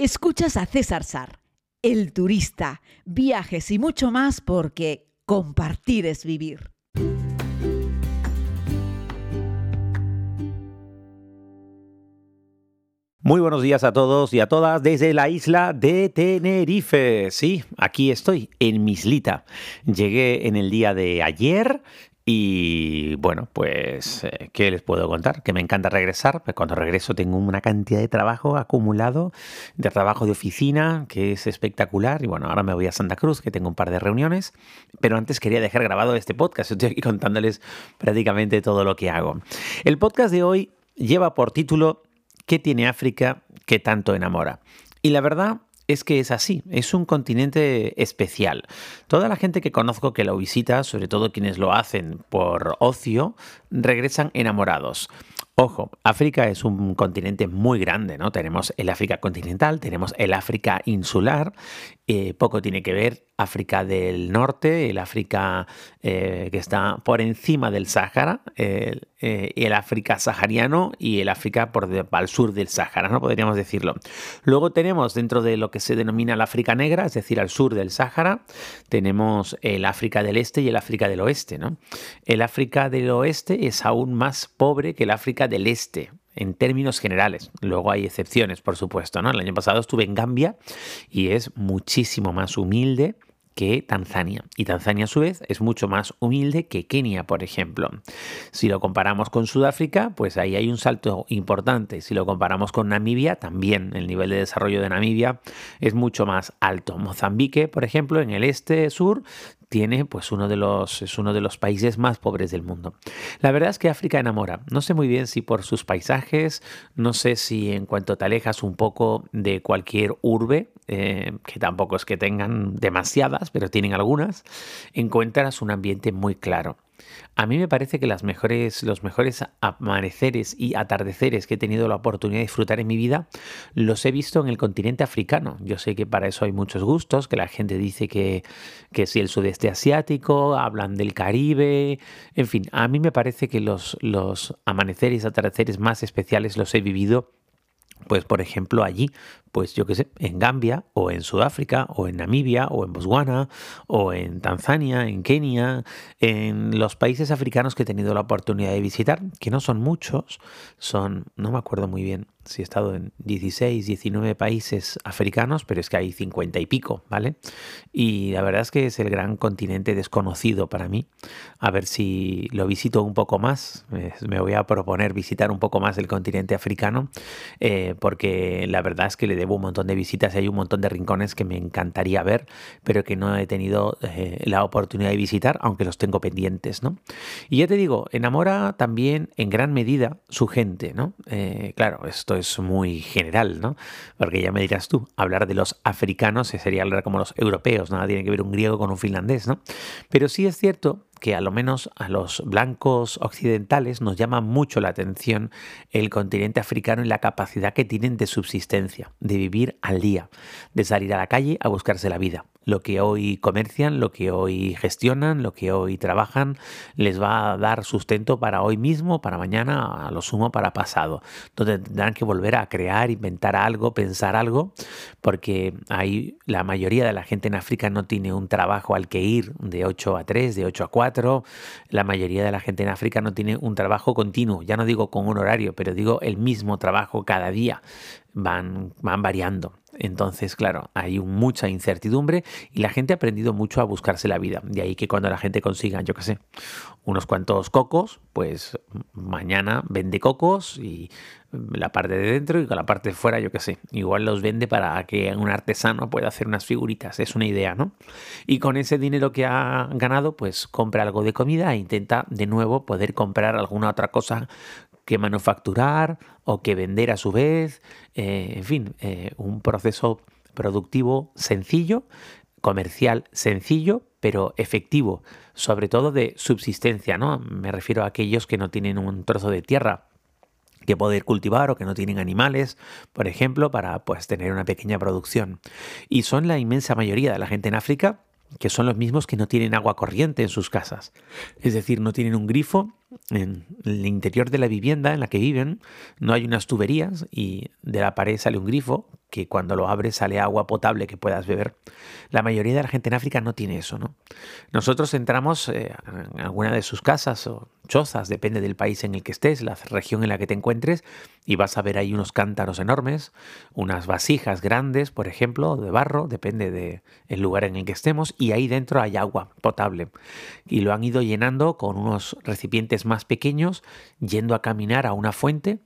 Escuchas a César Sar, el turista, viajes y mucho más porque compartir es vivir. Muy buenos días a todos y a todas desde la isla de Tenerife. Sí, aquí estoy, en Mislita. Llegué en el día de ayer y bueno, pues, eh, ¿qué les puedo contar? Que me encanta regresar. Cuando regreso tengo una cantidad de trabajo acumulado, de trabajo de oficina, que es espectacular. Y bueno, ahora me voy a Santa Cruz, que tengo un par de reuniones. Pero antes quería dejar grabado este podcast. Estoy aquí contándoles prácticamente todo lo que hago. El podcast de hoy lleva por título ¿Qué tiene África que tanto enamora? Y la verdad es que es así, es un continente especial. Toda la gente que conozco que lo visita, sobre todo quienes lo hacen por ocio, regresan enamorados. Ojo, África es un continente muy grande, ¿no? Tenemos el África continental, tenemos el África insular, eh, poco tiene que ver África del Norte, el África eh, que está por encima del Sáhara, el, eh, el, África sahariano y el África por al sur del Sáhara, ¿no? Podríamos decirlo. Luego tenemos dentro de lo que se denomina la África negra, es decir, al sur del Sáhara, tenemos el África del Este y el África del Oeste, ¿no? El África del Oeste es aún más pobre que el África del Este en términos generales. Luego hay excepciones, por supuesto. ¿no? El año pasado estuve en Gambia y es muchísimo más humilde que Tanzania. Y Tanzania a su vez es mucho más humilde que Kenia, por ejemplo. Si lo comparamos con Sudáfrica, pues ahí hay un salto importante. Si lo comparamos con Namibia, también el nivel de desarrollo de Namibia es mucho más alto. Mozambique, por ejemplo, en el este sur, tiene pues uno de los es uno de los países más pobres del mundo. La verdad es que África enamora. No sé muy bien si por sus paisajes, no sé si en cuanto te alejas un poco de cualquier urbe, eh, que tampoco es que tengan demasiadas, pero tienen algunas, encuentras un ambiente muy claro. A mí me parece que los mejores amaneceres y atardeceres que he tenido la oportunidad de disfrutar en mi vida los he visto en el continente africano. Yo sé que para eso hay muchos gustos, que la gente dice que, que si el sudeste asiático, hablan del Caribe, en fin, a mí me parece que los, los amaneceres y atardeceres más especiales los he vivido pues por ejemplo allí, pues yo qué sé, en Gambia o en Sudáfrica o en Namibia o en Botswana o en Tanzania, en Kenia, en los países africanos que he tenido la oportunidad de visitar, que no son muchos, son, no me acuerdo muy bien, si he estado en 16, 19 países africanos, pero es que hay 50 y pico, ¿vale? Y la verdad es que es el gran continente desconocido para mí. A ver si lo visito un poco más. Me voy a proponer visitar un poco más el continente africano, eh, porque la verdad es que le debo un montón de visitas y hay un montón de rincones que me encantaría ver, pero que no he tenido eh, la oportunidad de visitar, aunque los tengo pendientes, ¿no? Y ya te digo, enamora también en gran medida su gente, ¿no? Eh, claro, esto es muy general, ¿no? Porque ya me dirás tú, hablar de los africanos sería hablar como los europeos, nada tiene que ver un griego con un finlandés, ¿no? Pero sí es cierto que a lo menos a los blancos occidentales nos llama mucho la atención el continente africano y la capacidad que tienen de subsistencia, de vivir al día, de salir a la calle a buscarse la vida. Lo que hoy comercian, lo que hoy gestionan, lo que hoy trabajan, les va a dar sustento para hoy mismo, para mañana, a lo sumo para pasado, donde tendrán que volver a crear, inventar algo, pensar algo, porque ahí la mayoría de la gente en África no tiene un trabajo al que ir de 8 a 3, de 8 a 4, la mayoría de la gente en África no tiene un trabajo continuo, ya no digo con un horario, pero digo el mismo trabajo cada día, van, van variando. Entonces, claro, hay mucha incertidumbre y la gente ha aprendido mucho a buscarse la vida. De ahí que cuando la gente consiga, yo qué sé, unos cuantos cocos, pues mañana vende cocos y la parte de dentro y con la parte de fuera, yo qué sé. Igual los vende para que un artesano pueda hacer unas figuritas. Es una idea, ¿no? Y con ese dinero que ha ganado, pues compra algo de comida e intenta de nuevo poder comprar alguna otra cosa que manufacturar o que vender a su vez, eh, en fin, eh, un proceso productivo sencillo, comercial sencillo, pero efectivo, sobre todo de subsistencia, ¿no? Me refiero a aquellos que no tienen un trozo de tierra que poder cultivar o que no tienen animales, por ejemplo, para pues tener una pequeña producción. Y son la inmensa mayoría de la gente en África que son los mismos que no tienen agua corriente en sus casas. Es decir, no tienen un grifo en el interior de la vivienda en la que viven no hay unas tuberías y de la pared sale un grifo que cuando lo abres sale agua potable que puedas beber. La mayoría de la gente en África no tiene eso, ¿no? Nosotros entramos eh, en alguna de sus casas o chozas, depende del país en el que estés, la región en la que te encuentres, y vas a ver ahí unos cántaros enormes, unas vasijas grandes, por ejemplo, de barro, depende del lugar en el que estemos, y ahí dentro hay agua potable. Y lo han ido llenando con unos recipientes más pequeños, yendo a caminar a una fuente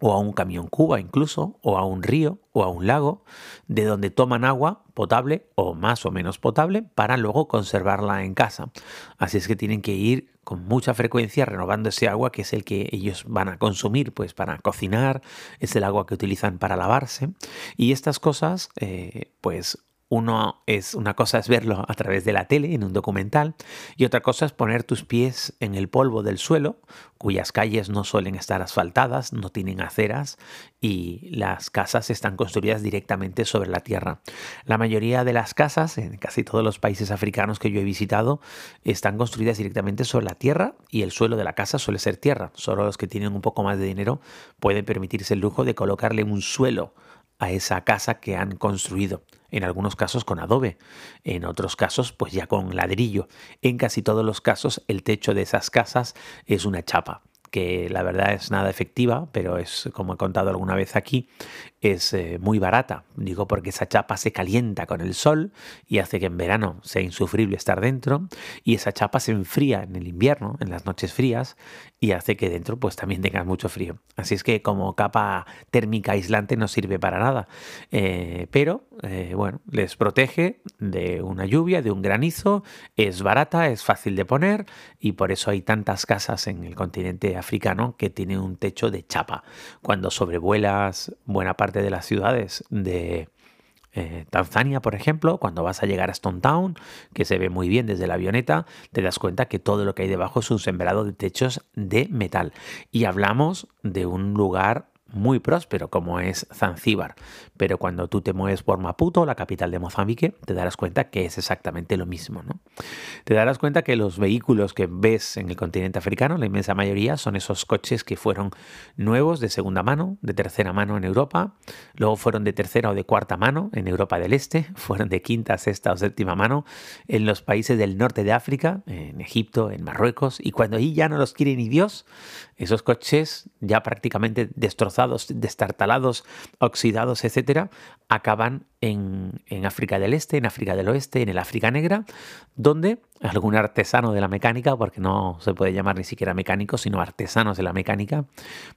o a un camión cuba incluso, o a un río, o a un lago, de donde toman agua potable o más o menos potable para luego conservarla en casa. Así es que tienen que ir con mucha frecuencia renovando ese agua que es el que ellos van a consumir pues para cocinar, es el agua que utilizan para lavarse y estas cosas eh, pues uno es una cosa es verlo a través de la tele en un documental y otra cosa es poner tus pies en el polvo del suelo, cuyas calles no suelen estar asfaltadas, no tienen aceras y las casas están construidas directamente sobre la tierra. La mayoría de las casas en casi todos los países africanos que yo he visitado están construidas directamente sobre la tierra y el suelo de la casa suele ser tierra. Solo los que tienen un poco más de dinero pueden permitirse el lujo de colocarle un suelo a esa casa que han construido, en algunos casos con adobe, en otros casos pues ya con ladrillo. En casi todos los casos el techo de esas casas es una chapa que la verdad es nada efectiva, pero es, como he contado alguna vez aquí, es eh, muy barata. Digo porque esa chapa se calienta con el sol y hace que en verano sea insufrible estar dentro y esa chapa se enfría en el invierno, en las noches frías y hace que dentro pues también tengas mucho frío. Así es que como capa térmica aislante no sirve para nada, eh, pero eh, bueno, les protege de una lluvia, de un granizo, es barata, es fácil de poner y por eso hay tantas casas en el continente africano que tienen un techo de chapa. Cuando sobrevuelas buena parte de las ciudades de eh, Tanzania, por ejemplo, cuando vas a llegar a Stone Town, que se ve muy bien desde la avioneta, te das cuenta que todo lo que hay debajo es un sembrado de techos de metal. Y hablamos de un lugar muy próspero como es Zanzíbar, pero cuando tú te mueves por Maputo, la capital de Mozambique, te darás cuenta que es exactamente lo mismo. ¿no? Te darás cuenta que los vehículos que ves en el continente africano, la inmensa mayoría, son esos coches que fueron nuevos de segunda mano, de tercera mano en Europa, luego fueron de tercera o de cuarta mano en Europa del Este, fueron de quinta, sexta o séptima mano en los países del norte de África, en Egipto, en Marruecos, y cuando ahí ya no los quiere ni Dios, esos coches ya prácticamente destrozados, destartalados, oxidados, etcétera, acaban en, África del Este, en África del Oeste, en el África Negra, donde algún artesano de la mecánica, porque no se puede llamar ni siquiera mecánico, sino artesanos de la mecánica,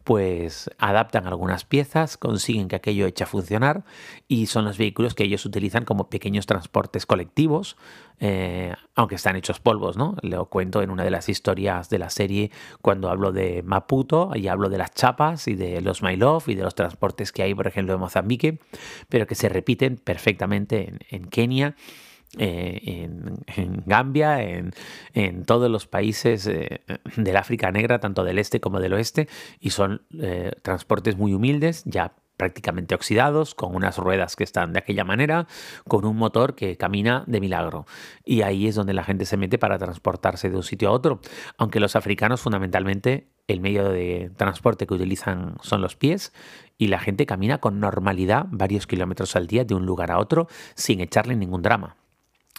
pues adaptan algunas piezas, consiguen que aquello eche a funcionar y son los vehículos que ellos utilizan como pequeños transportes colectivos, eh, aunque están hechos polvos, ¿no? Lo cuento en una de las historias de la serie cuando hablo de Maputo y hablo de las chapas y de los Mailov y de los transportes que hay, por ejemplo, en Mozambique, pero que se repiten perfectamente en, Kenia. Eh, en, Gambia, en, todos los países eh, del África Negra, tanto del este como del oeste, y son eh, transportes muy humildes, ya prácticamente oxidados, con unas ruedas que están de aquella manera, con un motor que camina de milagro. Y ahí es donde la gente se mete para transportarse de un sitio a otro, aunque los africanos fundamentalmente el medio de transporte que utilizan son los pies y la gente camina con normalidad varios kilómetros al día de un lugar a otro sin echarle ningún drama.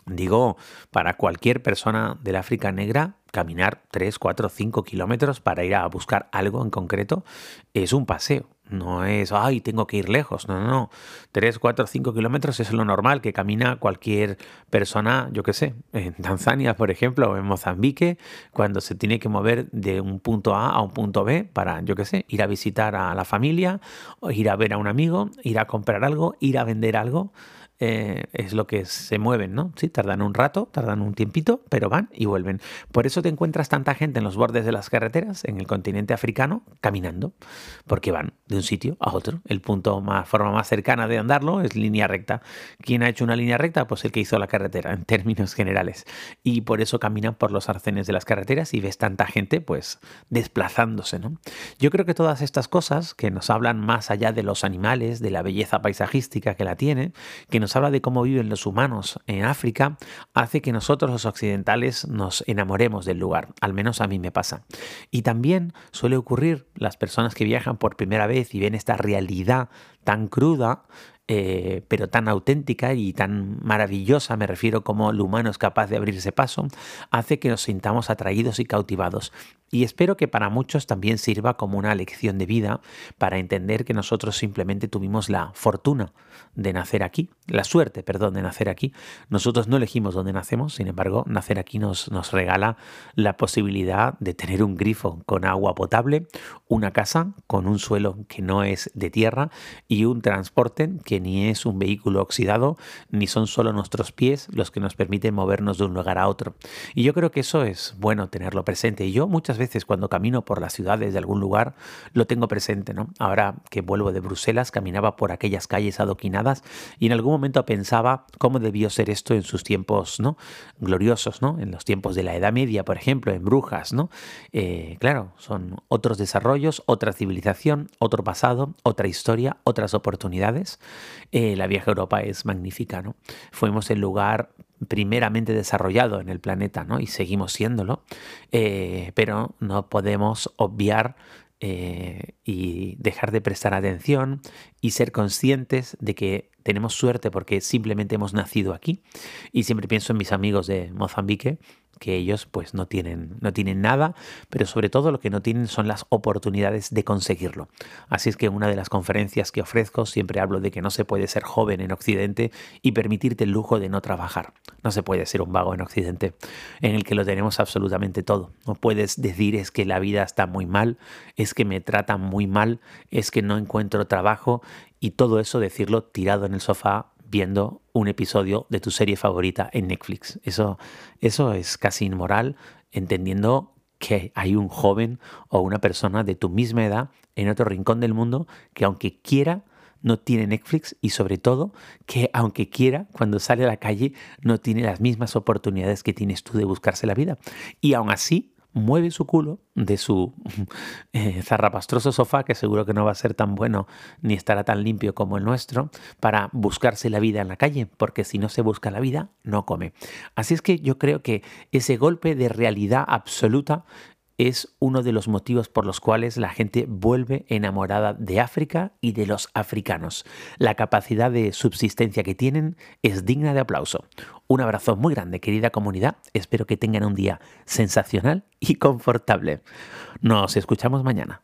Digo, para cualquier persona del África negra, caminar 3, 4, 5 kilómetros para ir a buscar algo en concreto es un paseo. No es, ay, tengo que ir lejos. No, no, no. 3, 4, 5 kilómetros es lo normal que camina cualquier persona, yo qué sé, en Tanzania, por ejemplo, o en Mozambique, cuando se tiene que mover de un punto A a un punto B para, yo qué sé, ir a visitar a la familia, o ir a ver a un amigo, ir a comprar algo, ir a vender algo. Eh, es lo que se mueven, ¿no? Sí, tardan un rato, tardan un tiempito, pero van y vuelven. Por eso te encuentras tanta gente en los bordes de las carreteras, en el continente africano, caminando, porque van de un sitio a otro. El punto más, forma más cercana de andarlo es línea recta. ¿Quién ha hecho una línea recta? Pues el que hizo la carretera, en términos generales. Y por eso caminan por los arcenes de las carreteras y ves tanta gente, pues, desplazándose, ¿no? Yo creo que todas estas cosas que nos hablan más allá de los animales, de la belleza paisajística que la tiene, que nos habla de cómo viven los humanos en África, hace que nosotros los occidentales nos enamoremos del lugar, al menos a mí me pasa. Y también suele ocurrir las personas que viajan por primera vez y ven esta realidad tan cruda, eh, pero tan auténtica y tan maravillosa, me refiero como el humano es capaz de abrirse paso, hace que nos sintamos atraídos y cautivados. Y espero que para muchos también sirva como una lección de vida para entender que nosotros simplemente tuvimos la fortuna de nacer aquí, la suerte, perdón, de nacer aquí. Nosotros no elegimos dónde nacemos, sin embargo, nacer aquí nos, nos regala la posibilidad de tener un grifo con agua potable, una casa con un suelo que no es de tierra y un transporte que ni es un vehículo oxidado, ni son solo nuestros pies los que nos permiten movernos de un lugar a otro. Y yo creo que eso es bueno tenerlo presente. Y yo muchas veces cuando camino por las ciudades de algún lugar lo tengo presente, ¿no? Ahora que vuelvo de Bruselas, caminaba por aquellas calles adoquinadas y en algún momento pensaba cómo debió ser esto en sus tiempos, ¿no? Gloriosos, ¿no? En los tiempos de la Edad Media, por ejemplo, en Brujas, ¿no? Eh, claro, son otros desarrollos, otra civilización, otro pasado, otra historia, otras oportunidades. Eh, la vieja Europa es magnífica, ¿no? Fuimos el lugar primeramente desarrollado en el planeta, ¿no? Y seguimos siéndolo, eh, pero no podemos obviar eh, y dejar de prestar atención y ser conscientes de que tenemos suerte porque simplemente hemos nacido aquí. Y siempre pienso en mis amigos de Mozambique, que ellos pues no tienen, no tienen nada, pero sobre todo lo que no tienen son las oportunidades de conseguirlo. Así es que en una de las conferencias que ofrezco siempre hablo de que no se puede ser joven en Occidente y permitirte el lujo de no trabajar. No se puede ser un vago en Occidente, en el que lo tenemos absolutamente todo. No puedes decir es que la vida está muy mal, es que me tratan muy mal, es que no encuentro trabajo y todo eso decirlo tirado en el sofá viendo un episodio de tu serie favorita en Netflix. Eso, eso es casi inmoral, entendiendo que hay un joven o una persona de tu misma edad en otro rincón del mundo que aunque quiera no tiene Netflix y sobre todo que aunque quiera cuando sale a la calle no tiene las mismas oportunidades que tienes tú de buscarse la vida. Y aún así mueve su culo de su eh, zarrapastroso sofá, que seguro que no va a ser tan bueno ni estará tan limpio como el nuestro, para buscarse la vida en la calle, porque si no se busca la vida, no come. Así es que yo creo que ese golpe de realidad absoluta es uno de los motivos por los cuales la gente vuelve enamorada de África y de los africanos. La capacidad de subsistencia que tienen es digna de aplauso. Un abrazo muy grande, querida comunidad. Espero que tengan un día sensacional y confortable. Nos escuchamos mañana.